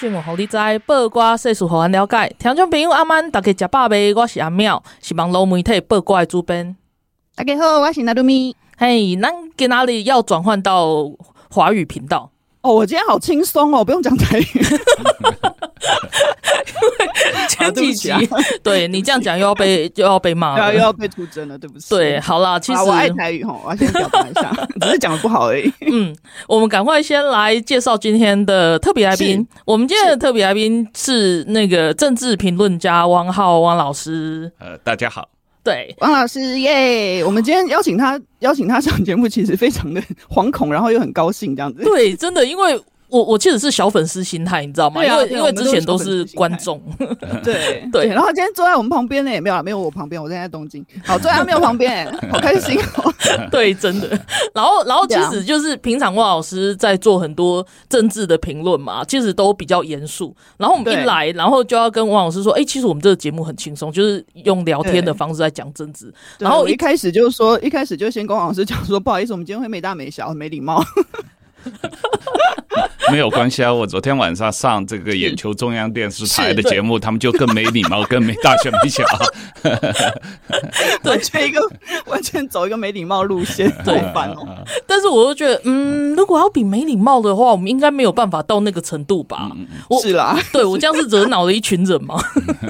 拜暗头啊，报挂新闻，互你知；报挂世事，互咱了解。听众朋友，阿曼，大家食饱未？我是阿妙，是网络媒体报挂的主编。大家好，我是纳鲁咪。嘿，咱今仔日要转换到华语频道？哦，我今天好轻松哦，不用讲台语。前几集，啊对不起啊对你这样讲又要被又要被骂了，又要被出征了，对不起。对，好啦，其实我爱台语哈，我要先表达一下，只是讲的不好而已。嗯，我们赶快先来介绍今天的特别来宾。我们今天的特别来宾是那个政治评论家汪浩汪老师。呃，大家好。对，王老师耶！我们今天邀请他邀请他上节目，其实非常的 惶恐，然后又很高兴这样子。对，真的，因为我我其实是小粉丝心态，你知道吗？对啊因为因为之前都是观众。对对，然后今天坐在我们旁边呢，也没有没有我旁边，我现在在东京。好，坐在他没有旁边，好开心哦。对，真的。然后然后其实就是平常汪老师在做很多政治的评论嘛，其实都比较严肃。然后我们一来，然后就要跟汪老师说，哎、欸，其实我们这个节目很轻松，就是用聊天的方式在讲政治。然后一开始就说，一开始就先跟汪老师讲说，不好意思，我们今天会没大没小，很没礼貌。没有关系啊！我昨天晚上上这个眼球中央电视台的节目，他们就更没礼貌，更没大小没小。完全一个完全走一个没礼貌路线，好烦哦。但是我又觉得，嗯，如果要比没礼貌的话，我们应该没有办法到那个程度吧？我是啦，对我这样是惹恼了一群人吗？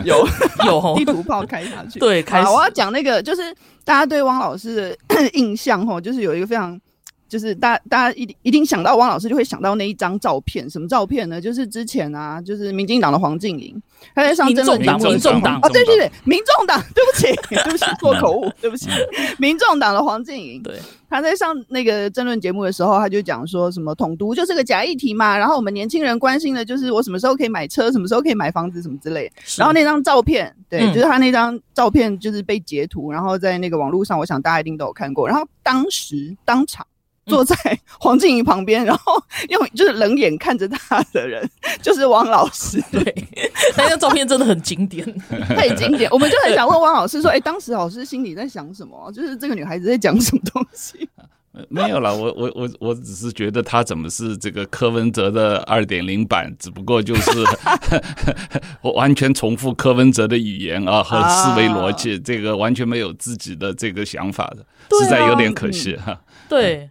有有地图炮开下去。对，开始我要讲那个，就是大家对汪老师的 印象吼，就是有一个非常。就是大家大家一定一定想到汪老师，就会想到那一张照片，什么照片呢？就是之前啊，就是民进党的黄静莹，他在上争论节目，民众党哦，对对对，民众党，对不起，对不起，做口误，对不起，民众党的黄静莹，对，他在上那个争论节目的时候，他就讲说什么统独就是个假议题嘛，然后我们年轻人关心的就是我什么时候可以买车，什么时候可以买房子，什么之类的。然后那张照片，对，嗯、就是他那张照片就是被截图，然后在那个网络上，我想大家一定都有看过。然后当时当场。坐在黄静怡旁边，然后用就是冷眼看着他的人，就是汪老师。对，那张照片真的很经典，太经典。我们就很想问汪老师说：“哎、欸，当时老师心里在想什么？就是这个女孩子在讲什么东西？”没有啦，我我我我只是觉得他怎么是这个柯文哲的二点零版，只不过就是我完全重复柯文哲的语言啊和思维逻辑，啊、这个完全没有自己的这个想法的，实在有点可惜哈。对。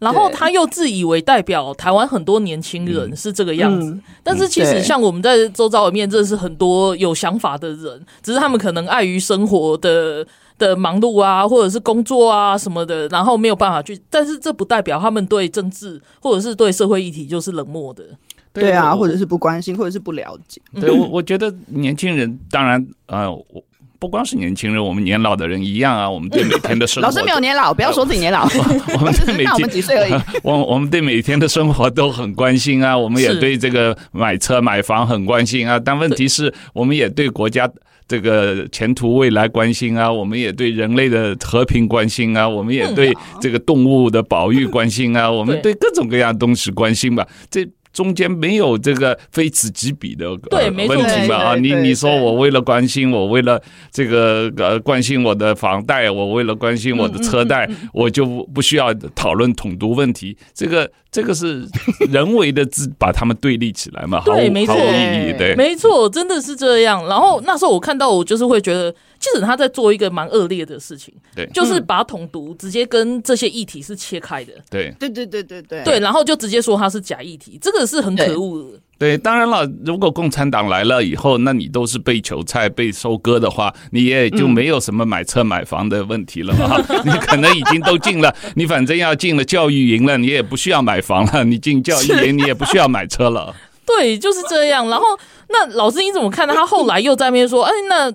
然后他又自以为代表台湾很多年轻人是这个样子，嗯、但是其实像我们在周遭里面认识很多有想法的人，只是他们可能碍于生活的的忙碌啊，或者是工作啊什么的，然后没有办法去。但是这不代表他们对政治或者是对社会议题就是冷漠的。对啊，或者是不关心，或者是不了解。对我，我觉得年轻人当然啊、呃，我。不光是年轻人，我们年老的人一样啊。我们对每天的生活，老师没有年老，不要说自己年老。我们对每天，我们几岁而已。我我们对每天的生活都很关心啊。我们也对这个买车买房很关心啊。但问题是，我们也对国家这个前途未来关心啊。我们也对人类的和平关心啊。我们也对这个动物的保育关心啊。我们对各种各样东西关心吧。这。中间没有这个非此即彼的问题嘛啊？你你说我为了关心，我为了这个呃关心我的房贷，我为了关心我的车贷，我就不需要讨论统独问题。这个这个是 人为的自把他们对立起来嘛？对，没错，毫无意义。对，没错，真的是这样。然后那时候我看到，我就是会觉得。其实他在做一个蛮恶劣的事情，对，就是把统独直接跟这些议题是切开的，对，对对对对对，对，然后就直接说他是假议题，这个是很可恶的。对，当然了，如果共产党来了以后，那你都是被韭菜被收割的话，你也就没有什么买车买房的问题了嘛。你可能已经都进了，你反正要进了教育营了，你也不需要买房了，你进教育营你也不需要买车了。对，就是这样。然后那老师你怎么看呢？他后来又在那边说，哎，那。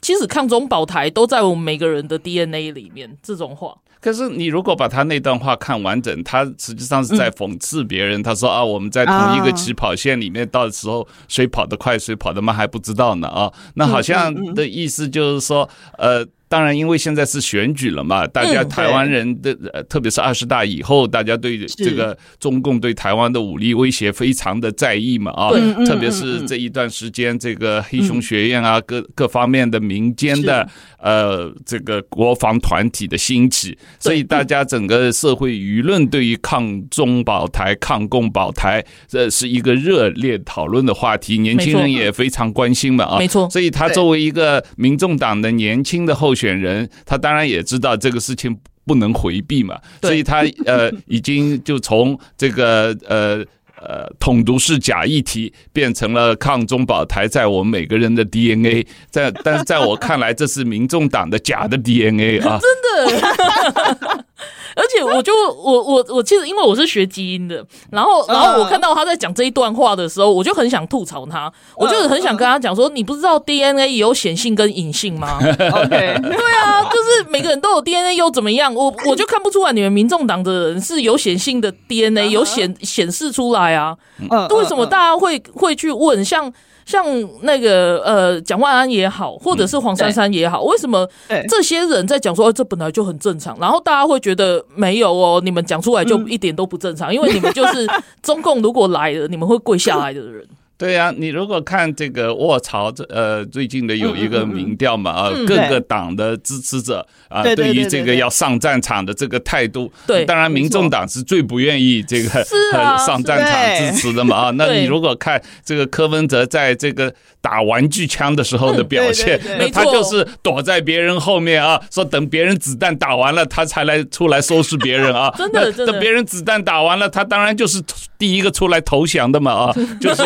其实抗中保台都在我们每个人的 DNA 里面。这种话。可是你如果把他那段话看完整，他实际上是在讽刺别人。他说啊，我们在同一个起跑线里面，到时候谁跑得快，谁跑得慢还不知道呢啊。那好像的意思就是说，呃。当然，因为现在是选举了嘛，大家台湾人的，呃，特别是二十大以后，大家对这个中共对台湾的武力威胁非常的在意嘛，啊，特别是这一段时间，这个黑熊学院啊，各各方面的民间的呃这个国防团体的兴起，所以大家整个社会舆论对于抗中保台、抗共保台，这是一个热烈讨论的话题，年轻人也非常关心嘛，啊，没错，所以他作为一个民众党的年轻的候选人，他当然也知道这个事情不能回避嘛，所以他呃 已经就从这个呃呃统独是假议题变成了抗中保台，在我们每个人的 DNA，在但是在我看来，这是民众党的假的 DNA 啊，真的。而且我就我我我其实因为我是学基因的，然后然后我看到他在讲这一段话的时候，我就很想吐槽他，我就很想跟他讲说，你不知道 DNA 有显性跟隐性吗？OK，对啊，就是每个人都有 DNA 又怎么样？我我就看不出来你们民众党的人是有显性的 DNA 有显显示出来啊？为什么大家会会去问像？像那个呃，蒋万安也好，或者是黄珊珊也好，为什么这些人在讲说，哦，这本来就很正常，然后大家会觉得没有哦，你们讲出来就一点都不正常，因为你们就是 中共如果来了，你们会跪下来的人。对呀、啊，你如果看这个卧槽，这呃最近的有一个民调嘛啊，各个党的支持者啊，对于这个要上战场的这个态度，对，当然民众党是最不愿意这个上战场支持的嘛啊。那你如果看这个柯文哲在这个打玩具枪的时候的表现，那他就是躲在别人后面啊，说等别人子弹打完了，他才来出来收拾别人啊。真的，等别人子弹打完了，他当然就是第一个出来投降的嘛啊，就是。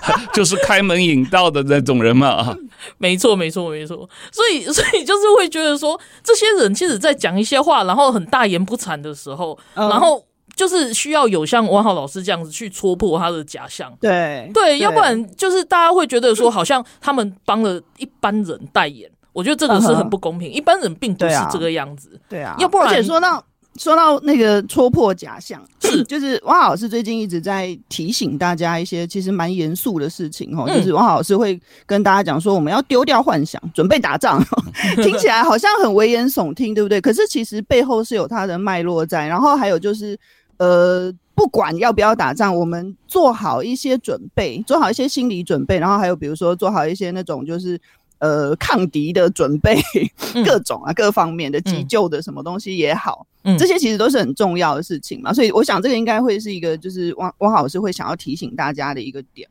就是开门引道的那种人嘛。啊，没错没错没错，所以 所以就是会觉得说，这些人其实在讲一些话，然后很大言不惭的时候，然后就是需要有像王浩老师这样子去戳破他的假象，对。对，要不然就是大家会觉得说，好像他们帮了一般人代言，我觉得这个是很不公平，一般人并不是这个样子，对啊，要不然而且说到。说到那个戳破假象，是 就是汪老师最近一直在提醒大家一些其实蛮严肃的事情哦，就是汪老师会跟大家讲说，我们要丢掉幻想，准备打仗，听起来好像很危言耸听，对不对？可是其实背后是有它的脉络在，然后还有就是呃，不管要不要打仗，我们做好一些准备，做好一些心理准备，然后还有比如说做好一些那种就是。呃，抗敌的准备，各种啊，各方面的急救的什么东西也好，嗯，这些其实都是很重要的事情嘛。所以，我想这个应该会是一个，就是汪汪老师会想要提醒大家的一个点。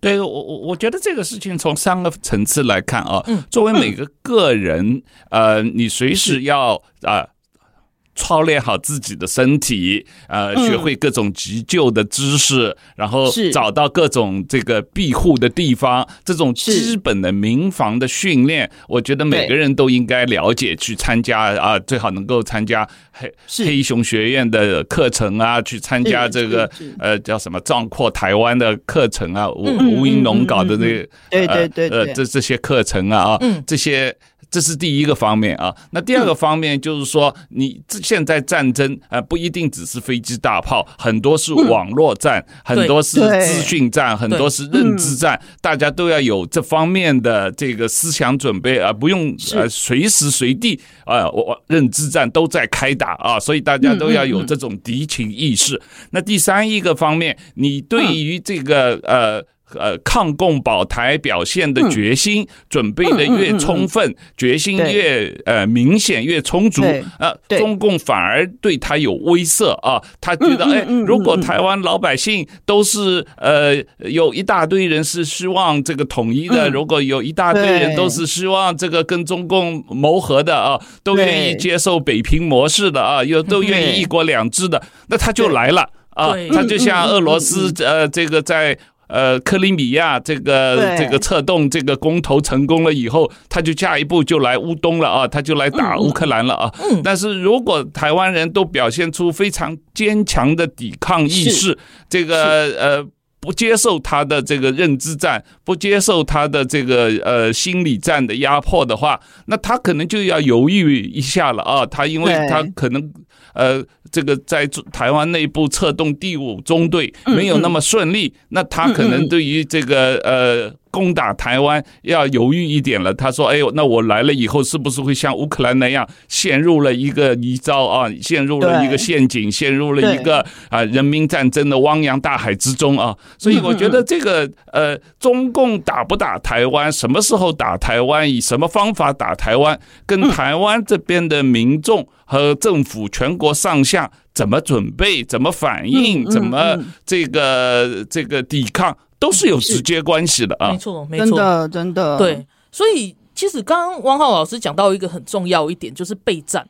对，我我我觉得这个事情从三个层次来看啊，作为每个个人，呃，你随时要啊。呃操练好自己的身体，呃，学会各种急救的知识，然后找到各种这个庇护的地方，这种基本的民防的训练，我觉得每个人都应该了解，去参加啊，最好能够参加黑黑熊学院的课程啊，去参加这个呃叫什么壮阔台湾的课程啊，吴吴英龙搞的那个，对对对呃这这些课程啊啊，这些。这是第一个方面啊，那第二个方面就是说，你现在战争啊不一定只是飞机大炮，很多是网络战，很多是资讯战，很多是认知战，大家都要有这方面的这个思想准备啊，不用呃随时随地啊，我认知战都在开打啊，所以大家都要有这种敌情意识。那第三一个方面，你对于这个呃。呃，抗共保台表现的决心，准备的越充分，决心越呃明显越充足，呃，中共反而对他有威慑啊。他觉得，哎，如果台湾老百姓都是呃有一大堆人是希望这个统一的，如果有一大堆人都是希望这个跟中共谋和的啊，都愿意接受北平模式的啊，又都愿意一国两制的，那他就来了啊。他就像俄罗斯呃这个在。呃，克里米亚这个这个策动这个公投成功了以后，他就下一步就来乌东了啊，他就来打乌克兰了啊。但是如果台湾人都表现出非常坚强的抵抗意识，这个呃。不接受他的这个认知战，不接受他的这个呃心理战的压迫的话，那他可能就要犹豫一下了啊。他因为他可能呃这个在台湾内部策动第五中队没有那么顺利，那他可能对于这个呃。攻打台湾要犹豫一点了。他说：“哎呦，那我来了以后，是不是会像乌克兰那样陷入了一个泥沼啊？陷入了一个陷阱，陷入了一个啊人民战争的汪洋大海之中啊！所以我觉得这个呃，中共打不打台湾，什么时候打台湾，以什么方法打台湾，跟台湾这边的民众和政府全国上下怎么准备、怎么反应、怎么这个这个抵抗。”都是有直接关系的啊，没错，没错，真的，真的，对。所以其实刚刚汪浩老师讲到一个很重要一点，就是备战。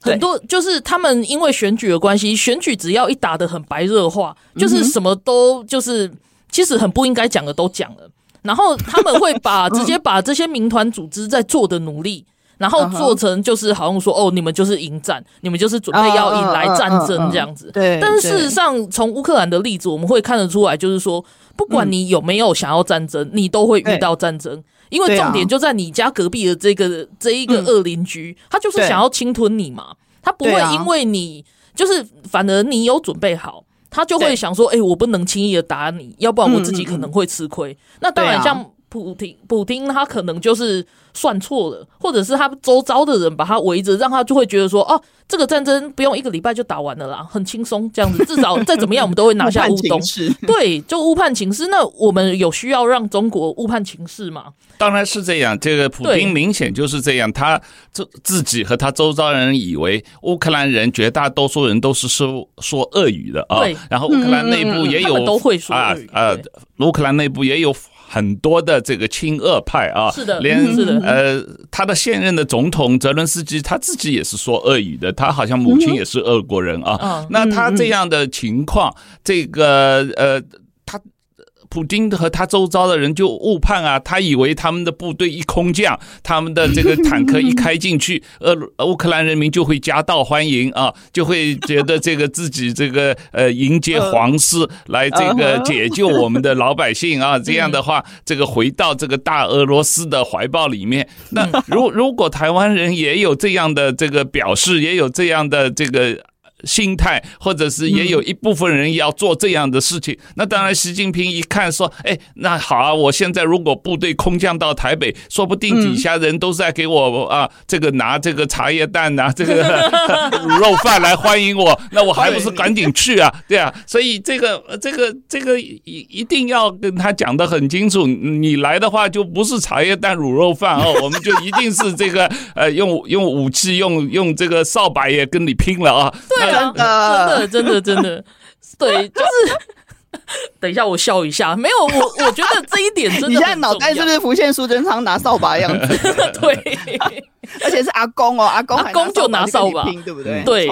很多就是他们因为选举的关系，选举只要一打得很白热化，就是什么都就是其实很不应该讲的都讲了，然后他们会把直接 把这些民团组织在做的努力。然后做成就是好像说哦，你们就是迎战，你们就是准备要引来战争这样子。对。但是事实上，从乌克兰的例子，我们会看得出来，就是说，不管你有没有想要战争，你都会遇到战争，因为重点就在你家隔壁的这个这一个恶邻居，他就是想要侵吞你嘛。他不会因为你就是反而你有准备好，他就会想说，哎，我不能轻易的打你，要不然我自己可能会吃亏。那当然，像普丁，普丁他可能就是。算错了，或者是他周遭的人把他围着，让他就会觉得说，哦，这个战争不用一个礼拜就打完了啦，很轻松这样子，至少再怎么样我们都会拿下乌东。对，就误判情势。那我们有需要让中国误判情势吗？当然是这样。这个普丁明显就是这样，他自自己和他周遭人以为乌克兰人绝大多数人都是说说俄语的啊，然后乌克兰内部也有、嗯、都会说俄语啊，乌克兰内部也有。很多的这个亲俄派啊，是的，连是的，呃，他的现任的总统泽伦斯基他自己也是说俄语的，他好像母亲也是俄国人啊。那他这样的情况，这个呃。普京和他周遭的人就误判啊，他以为他们的部队一空降，他们的这个坦克一开进去，俄乌克兰人民就会夹道欢迎啊，就会觉得这个自己这个呃迎接皇室来这个解救我们的老百姓啊，这样的话，这个回到这个大俄罗斯的怀抱里面。那如如果台湾人也有这样的这个表示，也有这样的这个。心态，或者是也有一部分人要做这样的事情。那当然，习近平一看说：“哎，那好啊，我现在如果部队空降到台北，说不定底下人都在给我啊，这个拿这个茶叶蛋呐，这个卤 肉饭来欢迎我，那我还不是赶紧去啊？对啊，所以这个这个这个一一定要跟他讲的很清楚，你来的话就不是茶叶蛋卤肉饭哦，我们就一定是这个呃用用武器用用这个扫把也跟你拼了啊！对。真的，真的，真的，真的，对，就是。等一下，我笑一下。没有，我我觉得这一点真的。你现在脑袋是不是浮现苏贞昌拿扫把的样子？对，而且是阿公哦，阿公阿公就拿扫把，对不对？对。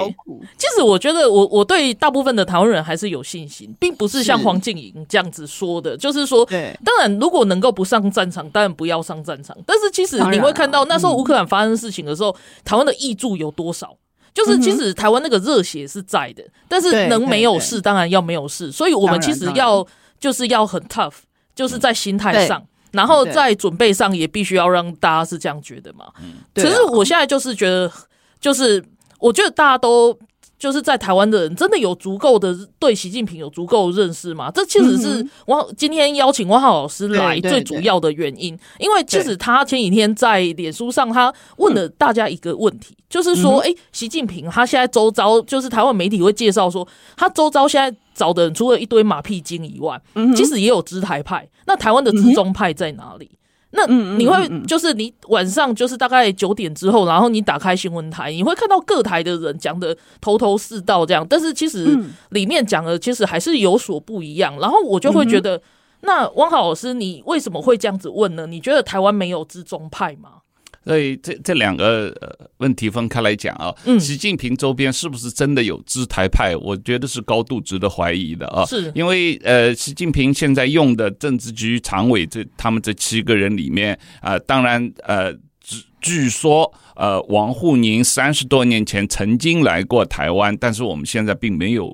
其实我觉得，我我对大部分的台湾人还是有信心，并不是像黄静莹这样子说的，就是说，对。当然，如果能够不上战场，当然不要上战场。但是，其实你会看到那时候乌克兰发生事情的时候，台湾的益助有多少？就是其实台湾那个热血是在的，但是能没有事当然要没有事，所以我们其实要就是要很 tough，就是在心态上，然后在准备上也必须要让大家是这样觉得嘛。可是我现在就是觉得，就是我觉得大家都。就是在台湾的人真的有足够的对习近平有足够的认识吗？这其实是我今天邀请汪浩老师来最主要的原因，因为其实他前几天在脸书上他问了大家一个问题，就是说，哎，习近平他现在周遭就是台湾媒体会介绍说，他周遭现在找的人除了一堆马屁精以外，其实也有知台派，那台湾的知中派在哪里？那你会就是你晚上就是大概九点之后，然后你打开新闻台，你会看到各台的人讲的头头是道这样，但是其实里面讲的其实还是有所不一样。然后我就会觉得，那汪浩老师，你为什么会这样子问呢？你觉得台湾没有之中派吗？所以这这两个问题分开来讲啊，习近平周边是不是真的有支台派？我觉得是高度值得怀疑的啊。是，因为呃，习近平现在用的政治局常委这他们这七个人里面啊，当然呃。据据说，呃，王沪宁三十多年前曾经来过台湾，但是我们现在并没有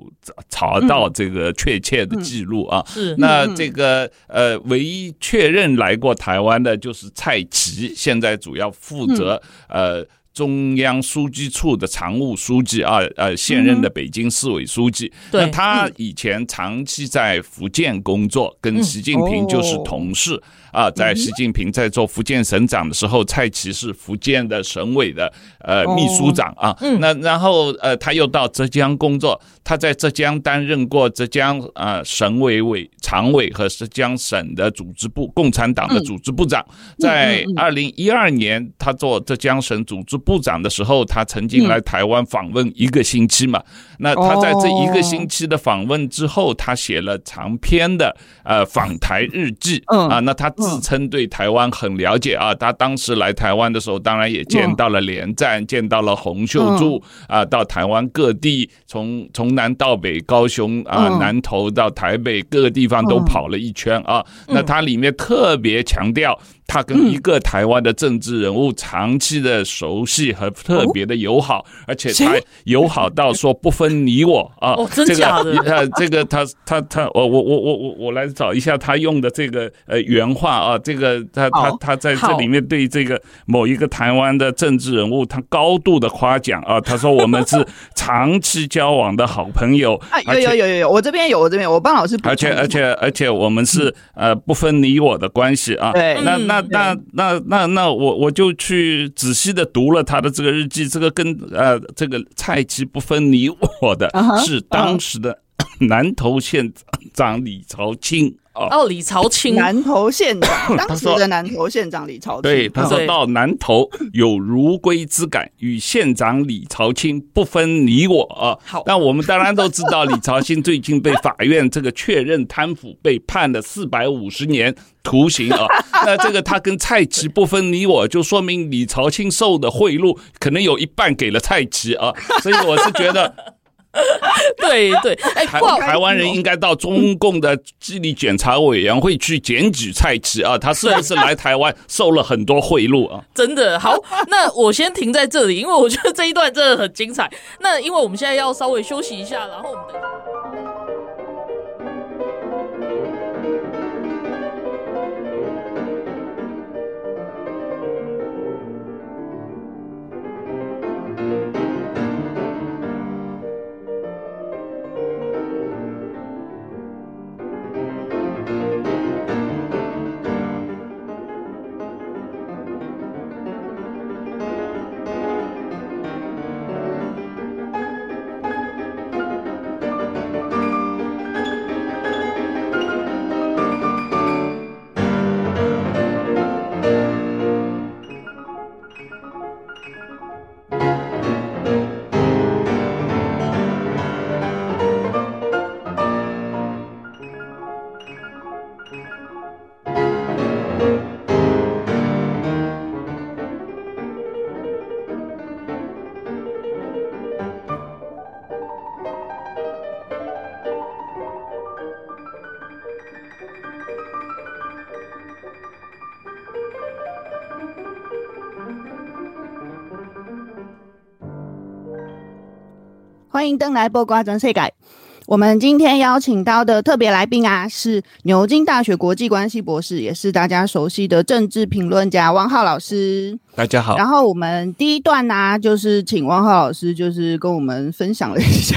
查到这个确切的记录啊。是，那这个呃，唯一确认来过台湾的就是蔡奇，现在主要负责呃。中央书记处的常务书记啊，呃，现任的北京市委书记。那他以前长期在福建工作，跟习近平就是同事啊。在习近平在做福建省长的时候，蔡奇是福建的省委的呃秘书长啊。那然后呃，他又到浙江工作，他在浙江担任过浙江呃省委委常委和浙江省的组织部共产党的组织部长。在二零一二年，他做浙江省组织部长的时候，他曾经来台湾访问一个星期嘛。那他在这一个星期的访问之后，他写了长篇的呃访台日记啊。那他自称对台湾很了解啊。他当时来台湾的时候，当然也见到了连战，见到了洪秀柱啊。到台湾各地，从从南到北，高雄啊、南投到台北各个地方都跑了一圈啊。那他里面特别强调。他跟一个台湾的政治人物长期的熟悉和特别的友好，而且他友好到说不分你我啊。这个呃，这 个他他他，我我我我我我来找一下他用的这个呃原话啊。这个他他他在这里面对这个某一个台湾的政治人物，他高度的夸奖啊。他说我们是长期交往的好朋友。有有有有有，我这边有我这边，我帮老师。而且而且而且我们是呃不分你我的关系啊。对，那那。那那那那我我就去仔细的读了他的这个日记，这个跟呃这个蔡奇不分你我的，是当时的 南投县长李朝清。哦，李朝清，南投县长，当时的南投县长李朝清。对，他说到南投有如归之感，与县长李朝清不分你我啊。好，那我们当然都知道，李朝清最近被法院这个确认贪腐，被判了四百五十年徒刑啊。那这个他跟蔡奇不分你我，就说明李朝清受的贿赂可能有一半给了蔡奇啊。所以我是觉得。对对，哎，台台湾人应该到中共的纪律检查委员会去检举蔡奇啊，他是不是来台湾受了很多贿赂啊？真的好，那我先停在这里，因为我觉得这一段真的很精彩。那因为我们现在要稍微休息一下，然后我们等。欢迎登来播瓜专世界。我们今天邀请到的特别来宾啊，是牛津大学国际关系博士，也是大家熟悉的政治评论家汪浩老师。大家好。然后我们第一段呢、啊，就是请汪浩老师，就是跟我们分享了一下，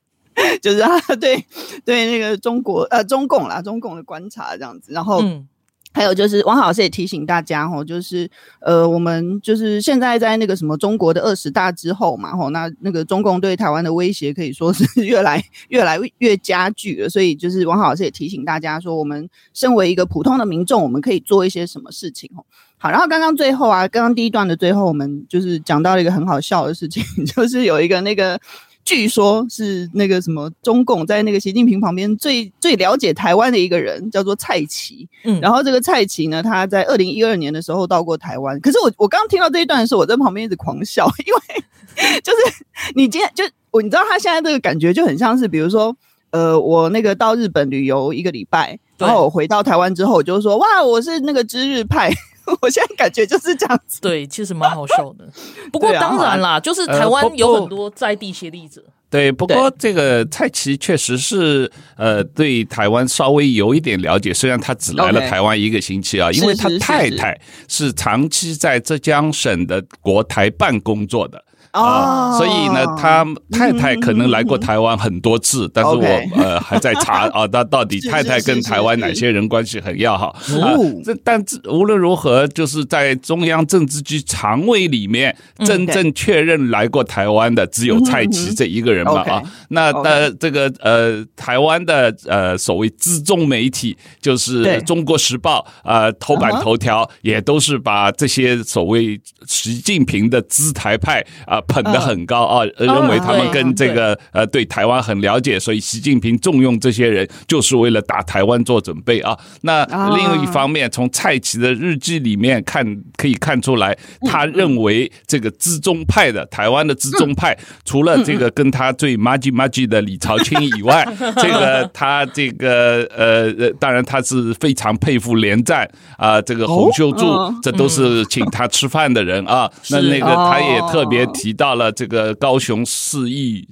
就是他对对那个中国呃中共啦，中共的观察这样子。然后。嗯还有就是，王老师也提醒大家吼，就是呃，我们就是现在在那个什么中国的二十大之后嘛，吼，那那个中共对台湾的威胁可以说是 越来越来越加剧了。所以就是王老师也提醒大家说，我们身为一个普通的民众，我们可以做一些什么事情吼。好，然后刚刚最后啊，刚刚第一段的最后，我们就是讲到了一个很好笑的事情，就是有一个那个。据说是那个什么中共在那个习近平旁边最最了解台湾的一个人，叫做蔡奇。嗯，然后这个蔡奇呢，他在二零一二年的时候到过台湾。可是我我刚刚听到这一段的时候，我在旁边一直狂笑，因为就是你今天就我你知道他现在这个感觉就很像是，比如说呃，我那个到日本旅游一个礼拜，然后我回到台湾之后，我就说哇，我是那个知日派。我现在感觉就是这样子。对，其实蛮好笑的。不过当然啦，就是台湾有很多在地协力者。对，不过这个蔡奇确实是呃，对台湾稍微有一点了解。虽然他只来了台湾一个星期啊，因为他太太是长期在浙江省的国台办工作的。啊、呃，所以呢，他太太可能来过台湾很多次，但是我呃还在查 啊，他到底太太跟台湾哪些人关系很要好。啊？这但无论如何，就是在中央政治局常委里面，真正确认来过台湾的只有蔡奇这一个人嘛啊？那呃这个呃台湾的呃所谓资中媒体，就是《中国时报》呃头版头条也都是把这些所谓习近平的资台派啊。捧得很高啊，认为他们跟这个呃对台湾很了解，所以习近平重用这些人就是为了打台湾做准备啊。那另一方面，从蔡奇的日记里面看可以看出来，他认为这个资中派的台湾的资中派，除了这个跟他最麻吉麻吉的李朝清以外，这个他这个呃当然他是非常佩服连战啊，这个洪秀柱，这都是请他吃饭的人啊。那那个他也特别提。到了这个高雄市议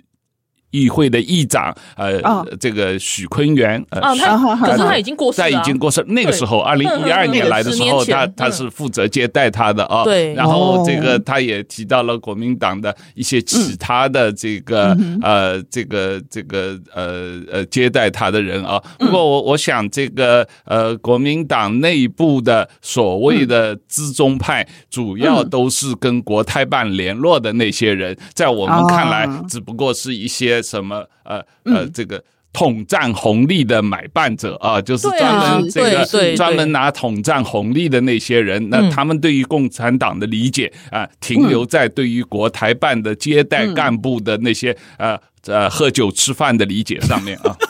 议会的议长，呃，哦、这个许昆元，呃，哦、他可是他已经过世了，在已经过世。那个时候，二零一二年来的时候，他他是负责接待他的啊。对。然后这个他也提到了国民党的一些其他的这个呃这个这个呃呃接待他的人啊。不过我我想这个呃国民党内部的所谓的资中派，主要都是跟国台办联络的那些人，在我们看来，只不过是一些。什么呃呃，这个统战红利的买办者啊，就是专门这个专门拿统战红利的那些人，那他们对于共产党的理解啊，停留在对于国台办的接待干部的那些呃呃喝酒吃饭的理解上面啊。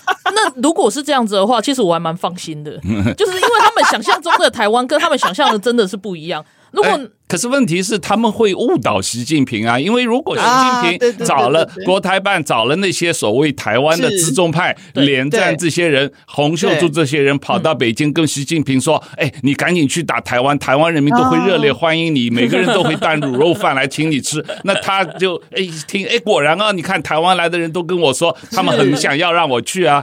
那如果是这样子的话，其实我还蛮放心的，就是因为他们想象中的台湾跟他们想象的真的是不一样。如果、欸、可是问题是他们会误导习近平啊，因为如果习近平找了国台办，找了那些所谓台湾的资中派、连战这些人、洪秀柱这些人，跑到北京跟习近平说：“哎、欸，你赶紧去打台湾，台湾人民都会热烈欢迎你，每个人都会带卤肉饭来请你吃。”那他就哎、欸、听哎、欸，果然啊，你看台湾来的人都跟我说，他们很想要让我去啊。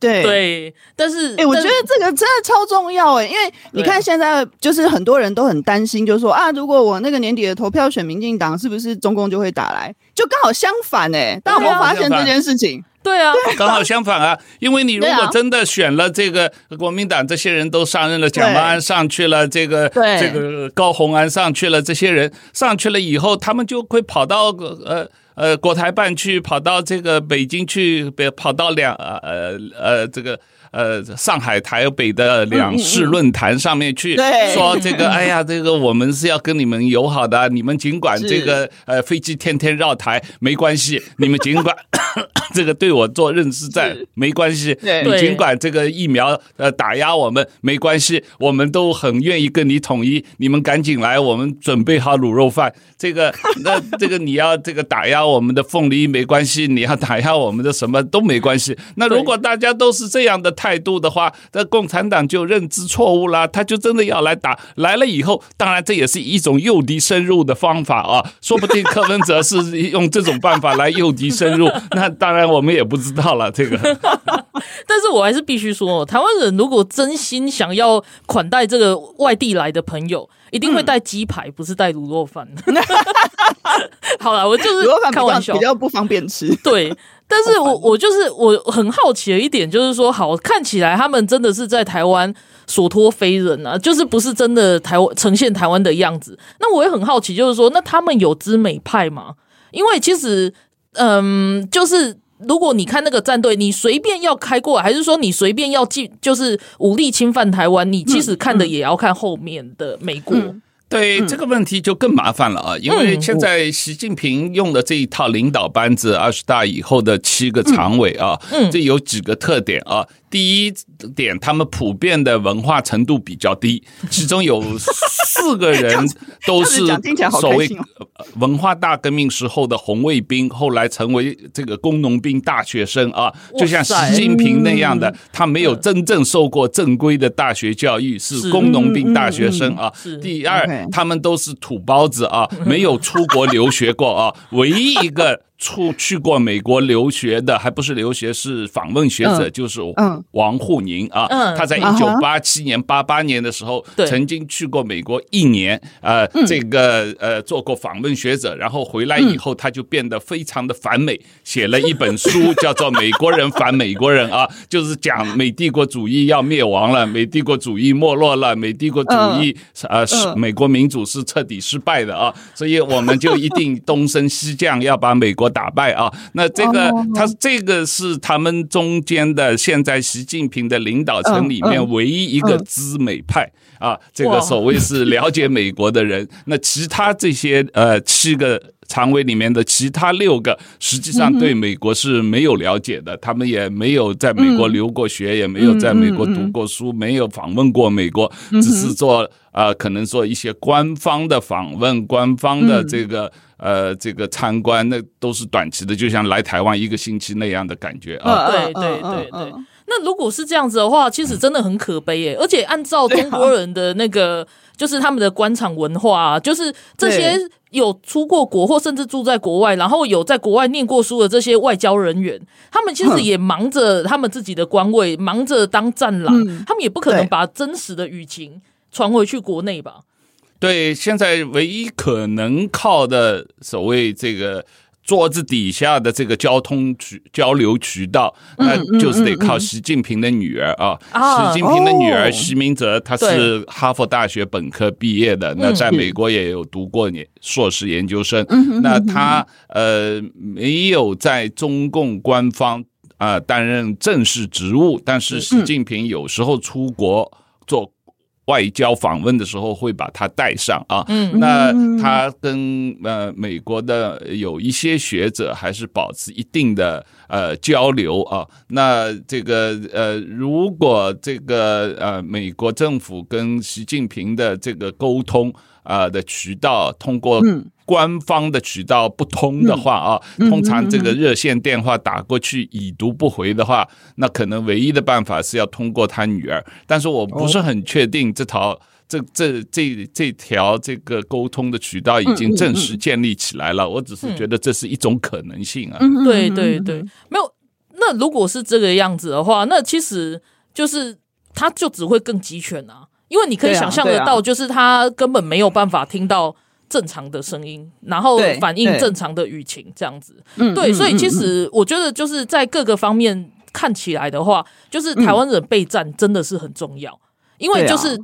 对对，但是哎、欸，我觉得这个真的超重要哎，因为你看现在就是很多人都很担心，就是说啊，如果我那个年底的投票选民进党，是不是中共就会打来？就刚好相反哎，大家有没有发现这件事情？对啊，刚好相反啊，因为你如果真的选了这个国民党，这些人都上任了，蒋万安上去了，这个这个高虹安上去了，这些人上去了以后，他们就会跑到呃。呃，国台办去跑到这个北京去，别跑到两呃呃这个呃上海台北的两市论坛上面去，说这个哎呀，这个我们是要跟你们友好的，你们尽管这个呃飞机天天绕台没关系，你们尽管。这个对我做认知战没关系，你尽管这个疫苗呃打压我们没关系，我们都很愿意跟你统一。你们赶紧来，我们准备好卤肉饭。这个 那这个你要这个打压我们的凤梨没关系，你要打压我们的什么都没关系。那如果大家都是这样的态度的话，那共产党就认知错误啦，他就真的要来打。来了以后，当然这也是一种诱敌深入的方法啊，说不定柯文哲是用这种办法来诱敌深入。那当然。我们也不知道了，这个。但是我还是必须说，台湾人如果真心想要款待这个外地来的朋友，一定会带鸡排，不是带卤肉饭。好了，我就是开玩笑，比较不方便吃。对，但是我我就是我很好奇的一点，就是说，好，看起来他们真的是在台湾所托非人啊，就是不是真的台湾呈现台湾的样子。那我也很好奇，就是说，那他们有知美派吗？因为其实，嗯，就是。如果你看那个战队，你随便要开过来，还是说你随便要进，就是武力侵犯台湾，你其实看的也要看后面的美国。嗯嗯、对、嗯、这个问题就更麻烦了啊，因为现在习近平用的这一套领导班子，二十大以后的七个常委啊，嗯，这有几个特点啊。第一点，他们普遍的文化程度比较低，其中有四个人都是所谓文化大革命时候的红卫兵，后来成为这个工农兵大学生啊，就像习近平那样的，他没有真正受过正规的大学教育，是工农兵大学生啊。第二，他们都是土包子啊，没有出国留学过啊，唯一一个。出去过美国留学的，还不是留学，是访问学者，就是王沪宁啊。他在一九八七年、八八年的时候，曾经去过美国一年，呃，这个呃做过访问学者，然后回来以后，他就变得非常的反美，写了一本书，叫做《美国人反美国人》啊，就是讲美帝国主义要灭亡了，美帝国主义没落了，美帝国主义呃是美国民主是彻底失败的啊，所以我们就一定东升西降，要把美国。打败啊！那这个他这个是他们中间的现在习近平的领导层里面唯一一个资美派。啊，这个所谓是了解美国的人。那其他这些呃七个常委里面的其他六个，实际上对美国是没有了解的，他们也没有在美国留过学，也没有在美国读过书，没有访问过美国，只是做呃可能说一些官方的访问，官方的这个。呃，这个参观那都是短期的，就像来台湾一个星期那样的感觉啊。对对对对。那如果是这样子的话，其实真的很可悲耶。而且按照中国人的那个，就是他们的官场文化啊，就是这些有出过国或甚至住在国外，然后有在国外念过书的这些外交人员，他们其实也忙着他们自己的官位，忙着当战狼，他们也不可能把真实的舆情传回去国内吧。对，现在唯一可能靠的所谓这个桌子底下的这个交通渠交流渠道，那就是得靠习近平的女儿啊。习近平的女儿习明泽，她是哈佛大学本科毕业的，那在美国也有读过年硕士研究生。那她呃没有在中共官方啊担任正式职务，但是习近平有时候出国做。外交访问的时候会把他带上啊，嗯，那他跟呃美国的有一些学者还是保持一定的呃交流啊，那这个呃如果这个呃美国政府跟习近平的这个沟通啊的渠道通过。官方的渠道不通的话啊，通常这个热线电话打过去已读不回的话，那可能唯一的办法是要通过他女儿。但是我不是很确定这条这这这这条这个沟通的渠道已经正式建立起来了。我只是觉得这是一种可能性啊。对对对，没有。那如果是这个样子的话，那其实就是他就只会更集权啊，因为你可以想象得到，就是他根本没有办法听到。正常的声音，然后反映正常的舆情，这样子。对，所以其实我觉得就是在各个方面看起来的话，就是台湾人备战真的是很重要，因为就是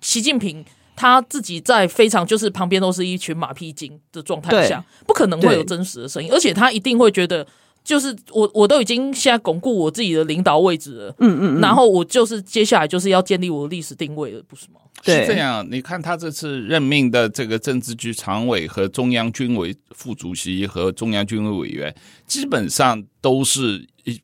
习近平他自己在非常就是旁边都是一群马屁精的状态下，不可能会有真实的声音，而且他一定会觉得。就是我，我都已经现在巩固我自己的领导位置了，嗯嗯，嗯，然后我就是接下来就是要建立我的历史定位了，不是吗？是这样。你看他这次任命的这个政治局常委和中央军委副主席和中央军委委员，基本上都是一。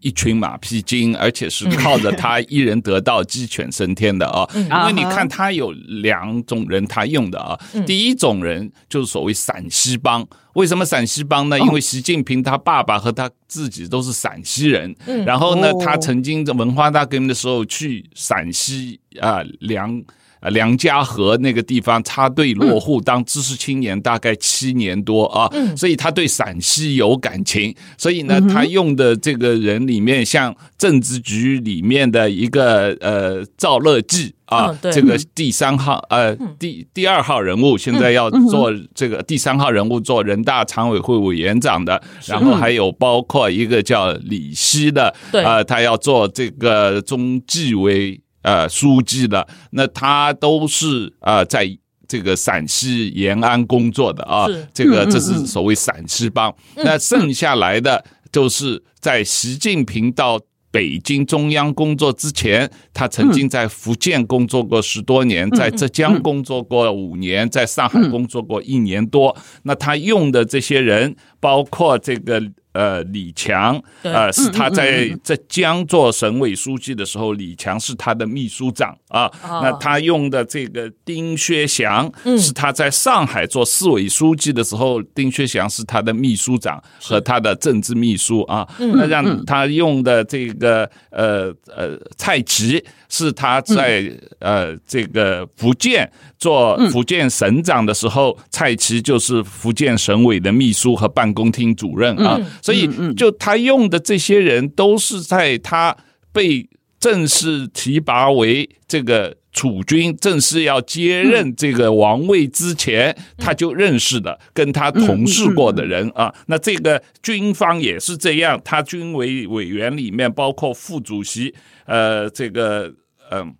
一群马屁精，而且是靠着他一人得道，鸡犬升天的啊！因为你看他有两种人，他用的啊，第一种人就是所谓陕西帮。为什么陕西帮呢？因为习近平他爸爸和他自己都是陕西人，然后呢，他曾经在文化大革命的时候去陕西啊梁。梁家河那个地方插队落户当知识青年，大概七年多啊，所以他对陕西有感情。所以呢，他用的这个人里面，像政治局里面的一个呃赵乐际啊，这个第三号呃第第二号人物，现在要做这个第三号人物，做人大常委会委员长的。然后还有包括一个叫李希的，啊，他要做这个中纪委。呃，书记的，那他都是啊、呃，在这个陕西延安工作的啊，这个这是所谓陕西帮。那剩下来的就是在习近平到北京中央工作之前，他曾经在福建工作过十多年，在浙江工作过五年，在上海工作过一年多。那他用的这些人，包括这个。呃李强，呃是他在浙江做省委书记的时候，李强是他的秘书长啊。那他用的这个丁薛祥是他在上海做市委书记的时候，丁薛祥是他的秘书长和他的政治秘书啊。那让他用的这个呃呃蔡奇是他在呃这个福建做福建省长的时候，蔡奇就是福建省委的秘书和办公厅主任啊。所以，就他用的这些人，都是在他被正式提拔为这个储君，正式要接任这个王位之前，他就认识的，跟他同事过的人啊。那这个军方也是这样，他军委委员里面包括副主席，呃，这个，嗯。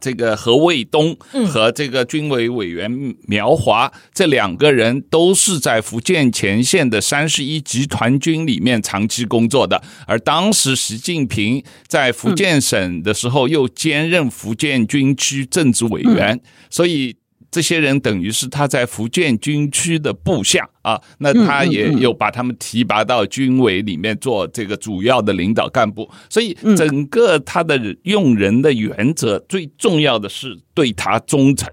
这个何卫东和这个军委委员苗华，这两个人都是在福建前线的三十一集团军里面长期工作的，而当时习近平在福建省的时候又兼任福建军区政治委员，所以。这些人等于是他在福建军区的部下啊，那他也有把他们提拔到军委里面做这个主要的领导干部，所以整个他的用人的原则最重要的是对他忠诚。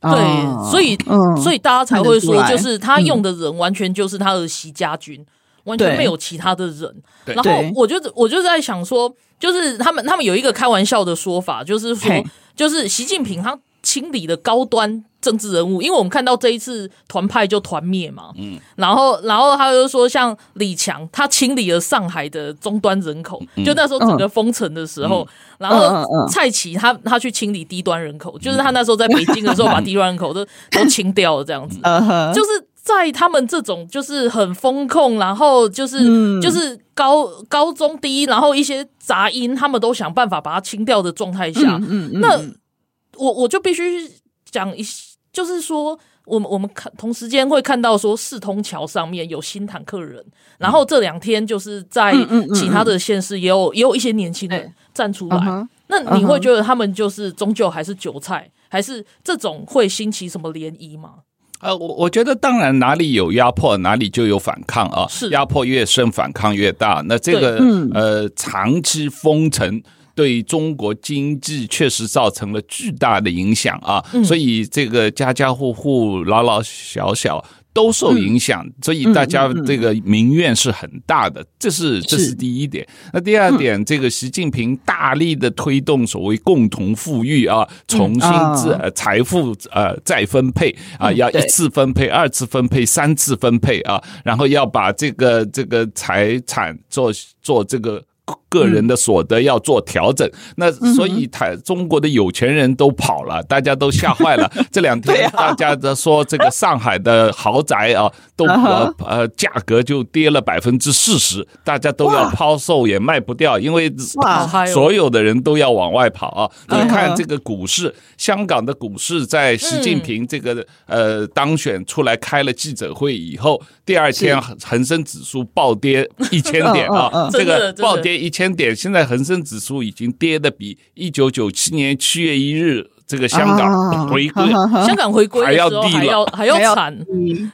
对，所以所以大家才会说，就是他用的人完全就是他的习家军，完全没有其他的人。然后我就我就在想说，就是他们他们有一个开玩笑的说法，就是说，就是习近平他。清理的高端政治人物，因为我们看到这一次团派就团灭嘛，嗯，然后然后他就说，像李强，他清理了上海的中端人口，嗯、就那时候整个封城的时候，嗯、然后蔡奇他他去清理低端人口，嗯、就是他那时候在北京的时候，把低端人口都 都清掉了，这样子，嗯、就是在他们这种就是很风控，然后就是、嗯、就是高高中低，然后一些杂音，他们都想办法把它清掉的状态下，嗯嗯嗯、那。我我就必须讲一，就是说，我们我们看同时间会看到说，四通桥上面有新坦克人，然后这两天就是在其他的县市也有也有一些年轻人站出来，那你会觉得他们就是终究还是韭菜，还是这种会兴起什么涟漪吗？呃，我我觉得当然哪里有压迫，哪里就有反抗啊，是压迫越深，反抗越大。那这个呃，长期封城。对中国经济确实造成了巨大的影响啊，所以这个家家户户、老老小小都受影响，所以大家这个民怨是很大的，这是这是第一点。那第二点，这个习近平大力的推动所谓共同富裕啊，重新自财富呃再分配啊，要一次分配、二次分配、三次分配啊，然后要把这个这个财产做做这个。个人的所得要做调整，那所以台中国的有钱人都跑了，大家都吓坏了。这两天大家的说这个上海的豪宅啊，都 呃呃价格就跌了百分之四十，大家都要抛售也卖不掉，因为所有的人都要往外跑啊。你看这个股市，香港的股市在习近平这个呃当选出来开了记者会以后，第二天恒生指数暴跌一千点啊，这个暴跌。一千点，现在恒生指数已经跌的比一九九七年七月一日这个香港回归，香港回归还要低了，还要还要惨，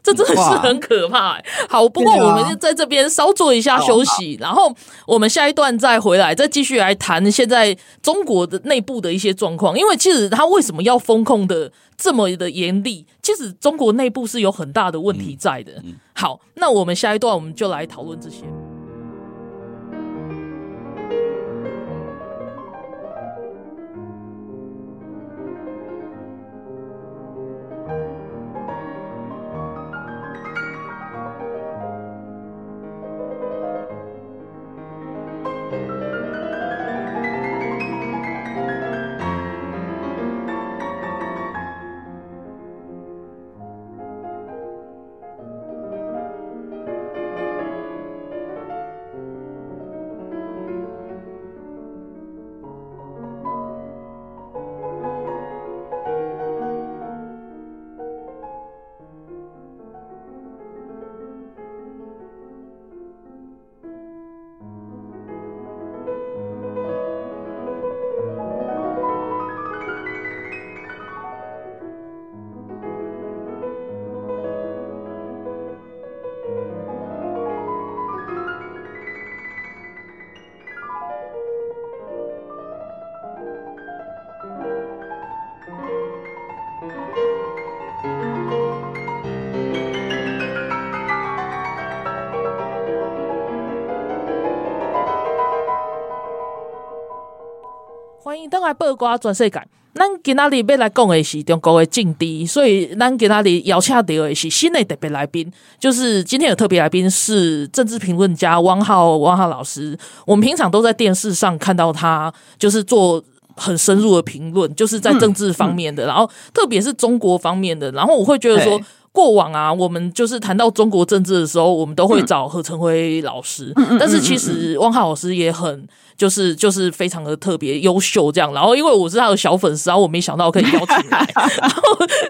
这真的是很可怕、欸。好，不过我们就在这边稍做一下休息，然后我们下一段再回来，再继续来谈现在中国的内部的一些状况。因为其实他为什么要风控的这么的严厉？其实中国内部是有很大的问题在的。好，那我们下一段我们就来讨论这些。八卦全世界。咱今仔日要来讲的是中国的政治，所以咱今仔日邀请到的是新的特别来宾，就是今天的特别来宾是政治评论家汪浩汪浩老师。我们平常都在电视上看到他，就是做很深入的评论，就是在政治方面的，然后特别是中国方面的。然后我会觉得说，过往啊，我们就是谈到中国政治的时候，我们都会找何成辉老师，嗯、但是其实汪浩老师也很。就是就是非常的特别优秀这样，然后因为我是他的小粉丝，然后我没想到可以邀请来，然后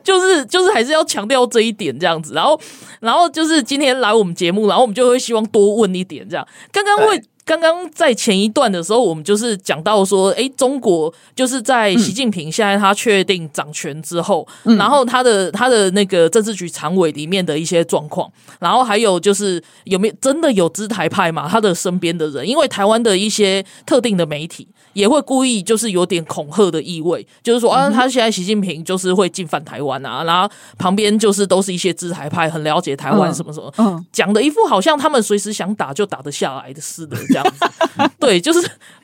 就是就是还是要强调这一点这样子，然后然后就是今天来我们节目，然后我们就会希望多问一点这样，刚刚会。刚刚在前一段的时候，我们就是讲到说，诶，中国就是在习近平现在他确定掌权之后，嗯、然后他的他的那个政治局常委里面的一些状况，然后还有就是有没有真的有知台派嘛？他的身边的人，因为台湾的一些特定的媒体。也会故意就是有点恐吓的意味，就是说啊，他现在习近平就是会进犯台湾啊，然后旁边就是都是一些知台派，很了解台湾什么什么，嗯，讲的一副好像他们随时想打就打得下来的似的 这样子，对，就是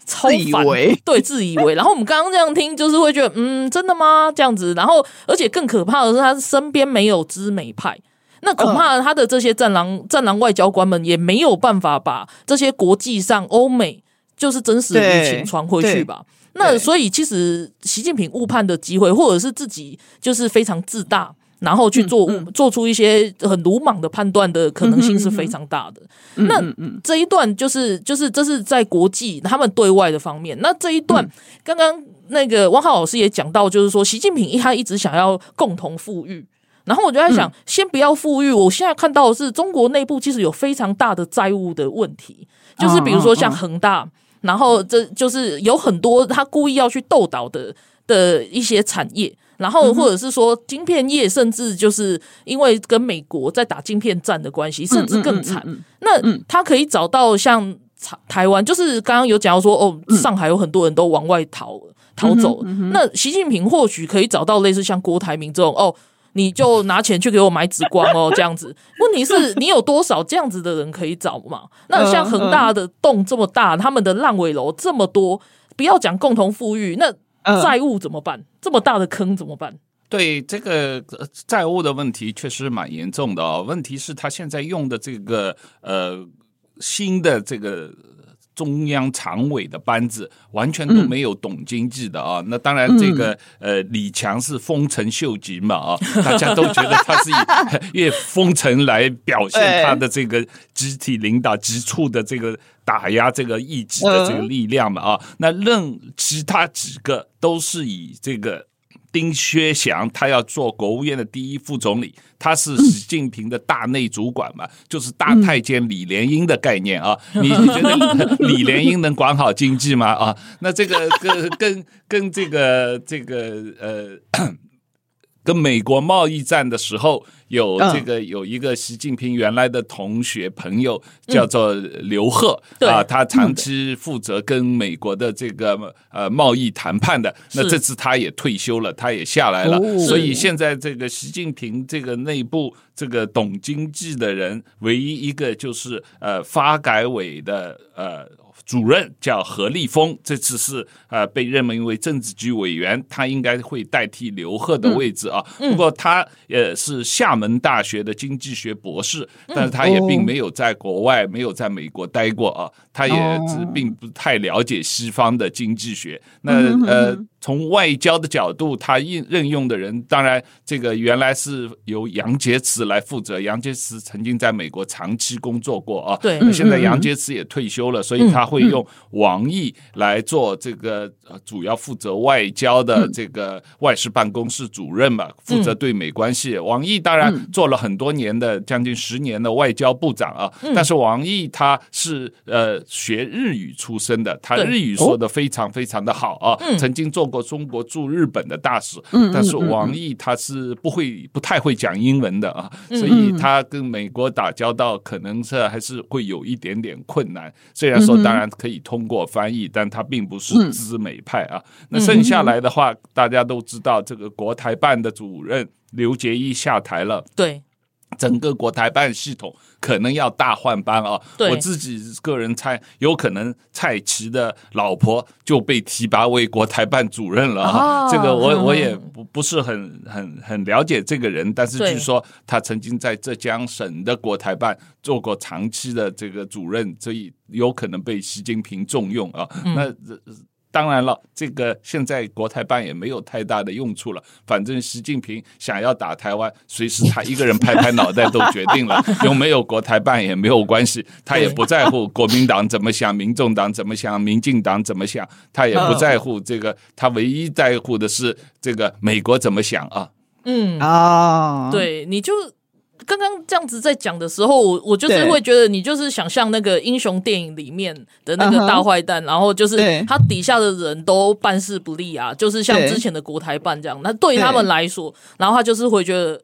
超反，对，自以为。然后我们刚刚这样听，就是会觉得，嗯，真的吗？这样子，然后而且更可怕的是，他身边没有知美派，那恐怕他的这些战狼战狼外交官们也没有办法把这些国际上欧美。就是真实的舆情传回去吧。那所以其实习近平误判的机会，或者是自己就是非常自大，然后去做做出一些很鲁莽的判断的可能性是非常大的。那这一段就是就是这是在国际他们对外的方面。那这一段刚刚那个汪浩老师也讲到，就是说习近平他一直想要共同富裕，然后我就在想，先不要富裕。我现在看到的是中国内部其实有非常大的债务的问题，就是比如说像恒大。然后这就是有很多他故意要去斗倒的的一些产业，然后或者是说晶片业，甚至就是因为跟美国在打晶片战的关系，甚至更惨。那他可以找到像台湾，就是刚刚有讲到说，哦，上海有很多人都往外逃逃走。那习近平或许可以找到类似像郭台铭这种哦。你就拿钱去给我买紫光哦，这样子。问题是 你有多少这样子的人可以找嘛？那像恒大的洞这么大，他们的烂尾楼这么多，不要讲共同富裕，那债务怎么办？这么大的坑怎么办？对，这个债务的问题确实蛮严重的哦。问题是他现在用的这个呃新的这个。中央常委的班子完全都没有懂经济的啊！嗯、那当然，这个呃，李强是丰臣秀吉嘛啊，大家都觉得他是以 越丰臣来表现 他的这个集体领导、急促的这个打压这个异己的这个力量嘛啊！那任其他几个都是以这个。丁薛祥他要做国务院的第一副总理，他是习近平的大内主管嘛，就是大太监李莲英的概念啊。你你觉得李莲英能管好经济吗？啊，那这个跟跟跟这个这个呃。跟美国贸易战的时候，有这个有一个习近平原来的同学朋友叫做刘鹤啊，他长期负责跟美国的这个呃贸易谈判的。那这次他也退休了，他也下来了，所以现在这个习近平这个内部这个懂经济的人，唯一一个就是呃发改委的呃。主任叫何立峰，这次是呃被任命为政治局委员，他应该会代替刘鹤的位置啊。不过他也是厦门大学的经济学博士，但是他也并没有在国外没有在美国待过啊，他也只并不太了解西方的经济学。那呃。从外交的角度，他任任用的人，当然这个原来是由杨洁篪来负责。杨洁篪曾经在美国长期工作过啊，对，现在杨洁篪也退休了，所以他会用王毅来做这个主要负责外交的这个外事办公室主任嘛，负责对美关系。王毅当然做了很多年的将近十年的外交部长啊，但是王毅他是呃学日语出身的，他日语说的非常非常的好啊，曾经做。过中国驻日本的大使，但是王毅他是不会不太会讲英文的啊，所以他跟美国打交道可能是还是会有一点点困难。虽然说当然可以通过翻译，但他并不是资美派啊。那剩下来的话，大家都知道这个国台办的主任刘杰一下台了，对。整个国台办系统可能要大换班啊！我自己个人猜，有可能蔡奇的老婆就被提拔为国台办主任了啊！这个我我也不不是很很很了解这个人，但是据说他曾经在浙江省的国台办做过长期的这个主任，所以有可能被习近平重用啊！那。当然了，这个现在国台办也没有太大的用处了。反正习近平想要打台湾，随时他一个人拍拍脑袋都决定了，有没有国台办也没有关系，他也不在乎国民党怎么想，民众党怎么想，民进党怎么想，他也不在乎这个，他唯一在乎的是这个美国怎么想啊。嗯啊，对，你就。刚刚这样子在讲的时候，我我就是会觉得你就是想象那个英雄电影里面的那个大坏蛋，然后就是他底下的人都办事不力啊，就是像之前的国台办这样。那对于他们来说，然后他就是会觉得，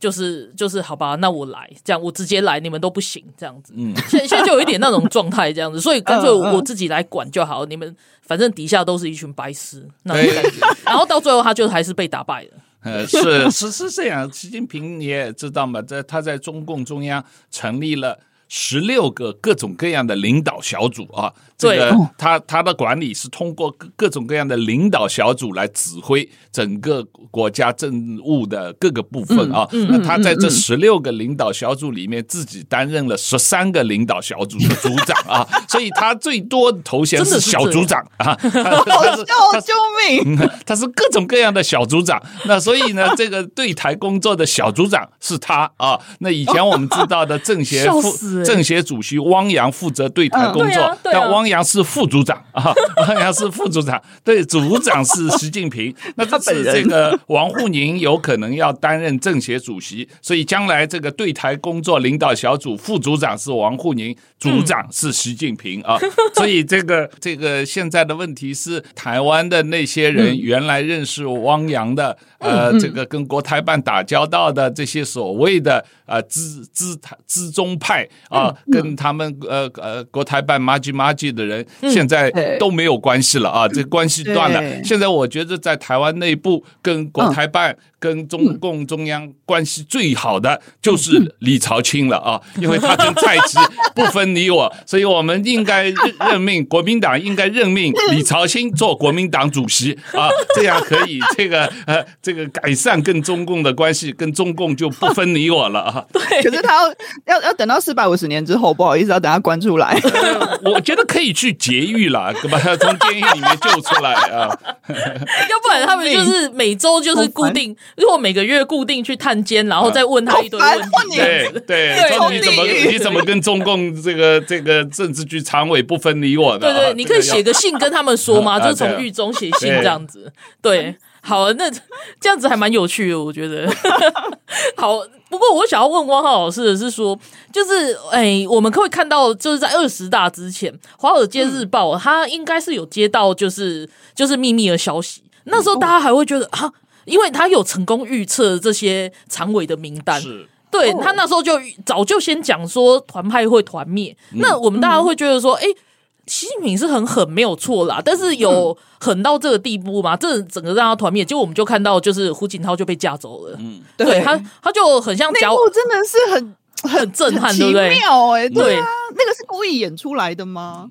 就是就是好吧，那我来这样，我直接来，你们都不行这样子。嗯，现在现在就有一点那种状态这样子，所以干脆我自己来管就好，你们反正底下都是一群白痴那种感觉。然后到最后，他就还是被打败了。呃，是是是这样，习近平你也知道嘛，在他在中共中央成立了十六个各种各样的领导小组啊。这个他他的管理是通过各各种各样的领导小组来指挥整个国家政务的各个部分啊。那他在这十六个领导小组里面，自己担任了十三个领导小组的组长啊。所以他最多的头衔是小组长啊。他救命！他是各种各样的小组长。那所以呢，这个对台工作的小组长是他啊。那以前我们知道的政协副政协主席汪洋负责对台工作，但汪。洋是副组长啊，汪洋是副组长，对，组长是习近平。那这次这个王沪宁有可能要担任政协主席，所以将来这个对台工作领导小组副组长是王沪宁，组长是习近平啊。所以这个这个现在的问题是，台湾的那些人原来认识汪洋的，呃，这个跟国台办打交道的这些所谓的呃资资资中派啊，跟他们呃呃国台办麻吉麻吉的人现在都没有关系了啊，这关系断了。现在我觉得在台湾内部跟国台办。跟中共中央关系最好的就是李朝清了啊，因为他跟蔡奇不分你我，所以我们应该任命国民党应该任命 李朝清做国民党主席啊，这样可以这个 呃这个改善跟中共的关系，跟中共就不分你我了啊。对，可是他要要要等到四百五十年之后，不好意思，要等他关出来。我觉得可以去劫狱了，把他从监狱里面救出来啊。要不然他们就是每周就是固定。如果每个月固定去探监，然后再问他一堆问题，对对，你怎么你怎么跟中共这个这个政治局常委不分你我的？对对，你可以写个信跟他们说吗？就是从狱中写信这样子。对，好，那这样子还蛮有趣的，我觉得。好，不过我想要问汪浩老师的是说，就是哎，我们可以看到，就是在二十大之前，《华尔街日报》他应该是有接到就是就是秘密的消息，那时候大家还会觉得啊。因为他有成功预测这些常委的名单，是对他那时候就早就先讲说团派会团灭。嗯、那我们大家会觉得说，哎、嗯，习近平是很狠，没有错啦。但是有狠到这个地步吗？这整个让他团灭，结果我们就看到，就是胡锦涛就被架走了。嗯，对，对他，他就很像脚，真的是很很震撼，对不对？妙哎，对啊，那个是故意演出来的吗？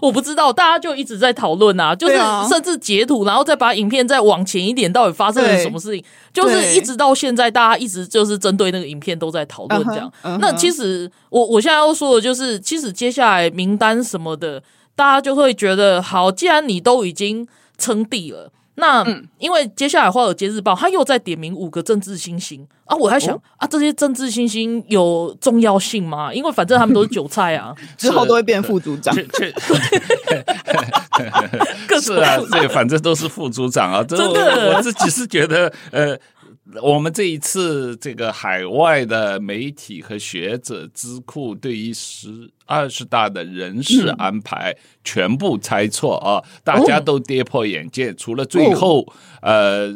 我不知道，大家就一直在讨论啊，就是甚至截图，然后再把影片再往前一点，到底发生了什么事情？就是一直到现在，大家一直就是针对那个影片都在讨论这样。Uh huh, uh huh. 那其实我我现在要说的就是，其实接下来名单什么的，大家就会觉得，好，既然你都已经称帝了。那因为接下来《华尔街日报》他又在点名五个政治新星啊，我还想、哦、啊，这些政治新星有重要性吗？因为反正他们都是韭菜啊，之后都会变副组长。是啊，对，反正都是副组长啊。真的，我自己是觉得呃。我们这一次这个海外的媒体和学者智库对于十二十大的人事安排全部猜错啊，大家都跌破眼镜。除了最后呃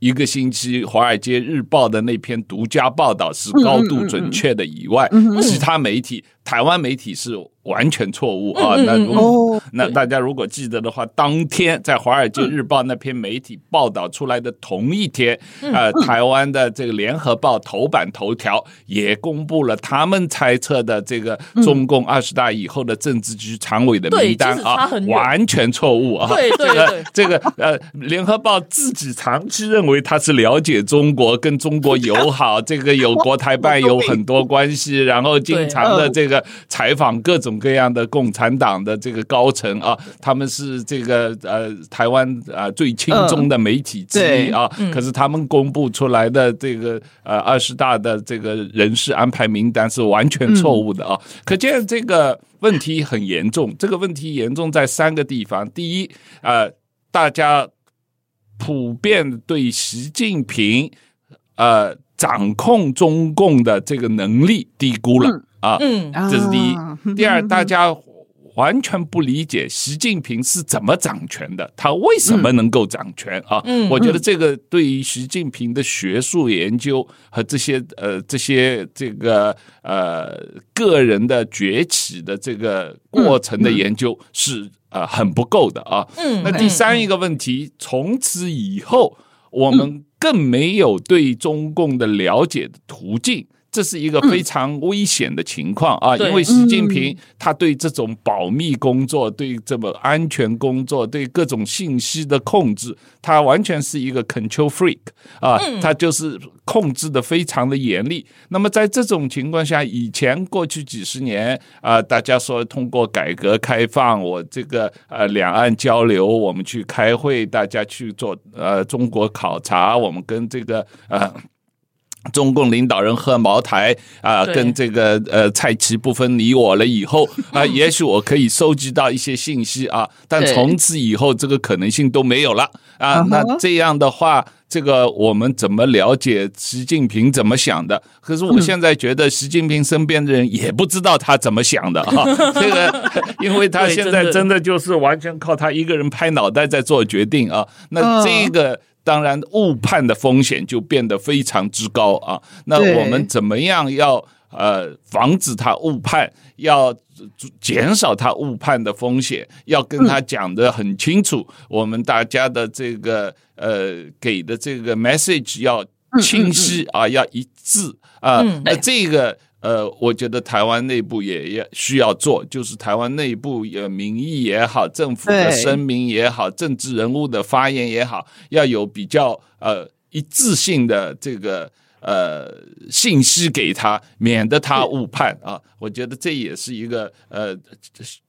一个星期《华尔街日报》的那篇独家报道是高度准确的以外，其他媒体。台湾媒体是完全错误啊！那如果那大家如果记得的话，当天在《华尔街日报》那篇媒体报道出来的同一天，呃，台湾的这个《联合报》头版头条也公布了他们猜测的这个中共二十大以后的政治局常委的名单啊，完全错误啊！对对对，这个呃，《联合报》自己长期认为他是了解中国，跟中国友好，这个有国台办有很多关系，然后经常的这个采访各种。各样的共产党的这个高层啊，他们是这个呃台湾啊最亲中的媒体之一啊。可是他们公布出来的这个呃二十大的这个人事安排名单是完全错误的啊。可见这个问题很严重。这个问题严重在三个地方：第一，呃，大家普遍对习近平呃掌控中共的这个能力低估了。啊，嗯，这是第一。第二，大家完全不理解习近平是怎么掌权的，他为什么能够掌权啊？嗯，我觉得这个对于习近平的学术研究和这些呃这些这个呃个人的崛起的这个过程的研究是呃很不够的啊。嗯，那第三一个问题，从此以后我们更没有对中共的了解的途径。这是一个非常危险的情况啊！因为习近平他对这种保密工作、对这么安全工作、对各种信息的控制，他完全是一个 control freak 啊！他就是控制的非常的严厉。那么在这种情况下，以前过去几十年啊，大家说通过改革开放，我这个呃两岸交流，我们去开会，大家去做呃中国考察，我们跟这个呃。中共领导人喝茅台啊，跟这个呃蔡奇不分你我了以后 啊，也许我可以收集到一些信息啊，但从此以后这个可能性都没有了啊。那这样的话，这个我们怎么了解习近平怎么想的？可是我现在觉得习近平身边的人也不知道他怎么想的啊。这个，因为他现在真的就是完全靠他一个人拍脑袋在做决定啊。那这个。当然，误判的风险就变得非常之高啊！那我们怎么样要呃防止他误判，要减少他误判的风险，要跟他讲的很清楚，我们大家的这个呃给的这个 message 要清晰啊，要一致啊，那这个。呃，我觉得台湾内部也也需要做，就是台湾内部有民意也好，政府的声明也好，政治人物的发言也好，要有比较呃一致性的这个呃信息给他，免得他误判啊。我觉得这也是一个呃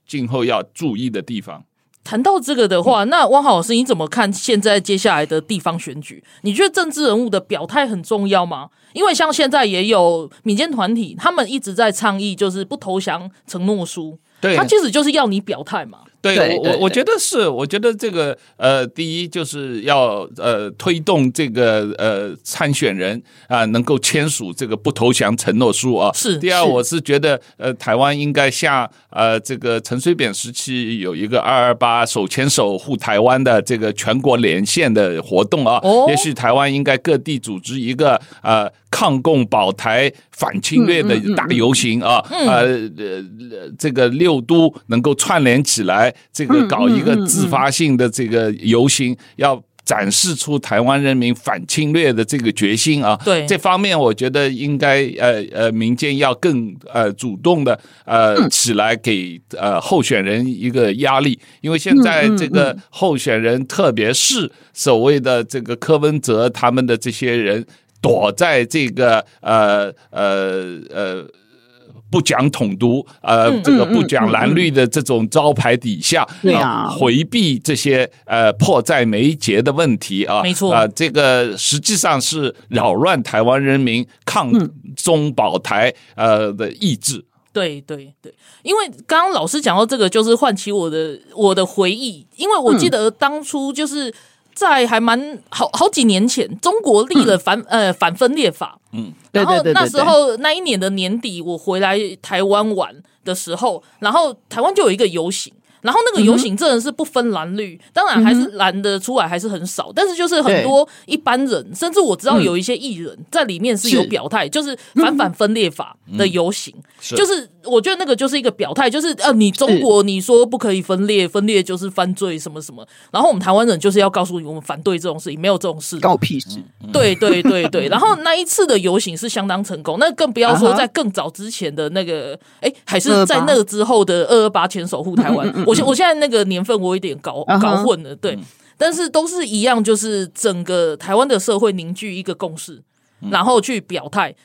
今后要注意的地方。谈到这个的话，那汪豪老师你怎么看现在接下来的地方选举？你觉得政治人物的表态很重要吗？因为像现在也有民间团体，他们一直在倡议，就是不投降承诺书，对，他其实就是要你表态嘛。对，对，对，对，我我觉得是，我觉得这个呃，第一就是要呃推动这个呃参选人啊、呃、能够签署这个不投降承诺书啊。是。第二，我是觉得呃台湾应该像呃这个陈水扁时期有一个二二八手牵手护台湾的这个全国连线的活动啊。哦。也许台湾应该各地组织一个呃抗共保台反侵略的大游行啊。嗯。呃呃这个六都能够串联起来。这个搞一个自发性的这个游行，要展示出台湾人民反侵略的这个决心啊！对这方面，我觉得应该呃呃民间要更呃主动的呃起来给呃候选人一个压力，因为现在这个候选人，特别是所谓的这个柯文哲他们的这些人，躲在这个呃呃呃。不讲统独，呃，这个不讲蓝绿的这种招牌底下，对啊，回避这些呃迫在眉睫的问题啊，没错。啊，这个实际上是扰乱台湾人民抗中保台呃的意志。对对对，因为刚刚老师讲到这个，就是唤起我的我的回忆，因为我记得当初就是。在还蛮好好几年前，中国立了反、嗯、呃反分裂法，嗯，然后那时候那一年的年底，我回来台湾玩的时候，然后台湾就有一个游行，然后那个游行真的是不分蓝绿，当然还是蓝的出来还是很少，但是就是很多一般人，甚至我知道有一些艺人在里面是有表态，就是反反分裂法的游行，就是我觉得那个就是一个表态，就是呃，你中国你说不可以分裂，分裂就是犯罪什么什么，然后我们台湾人就是要告诉你，我们反对这种事情，没有这种事，搞屁事，对对对对，然后那一次的游行是相当成功，那更不要说在更早之前的那个，哎，还是在那个之后的二二八前守护台湾。我现我现在那个年份我有点搞搞混了，对，但是都是一样，就是整个台湾的社会凝聚一个共识，然后去表态。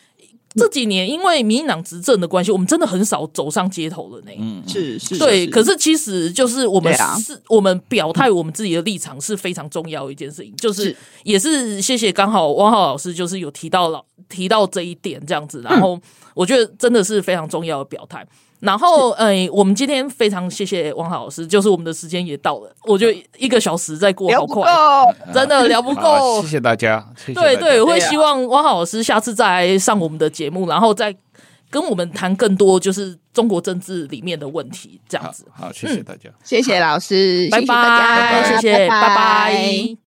这几年因为民进党执政的关系，我们真的很少走上街头了呢。嗯，是是，对。可是其实就是我们是，我们表态我们自己的立场是非常重要的一件事情，就是也是谢谢刚好汪浩老师就是有提到了提到这一点这样子，然后我觉得真的是非常重要的表态。然后，哎，我们今天非常谢谢汪浩老师，就是我们的时间也到了，我觉得一个小时再过好快，真的聊不够。谢谢大家，对对，我会希望汪浩老师下次再来上我们的节目，然后再跟我们谈更多就是中国政治里面的问题，这样子。好，谢谢大家，谢谢老师，拜拜，谢谢，拜拜。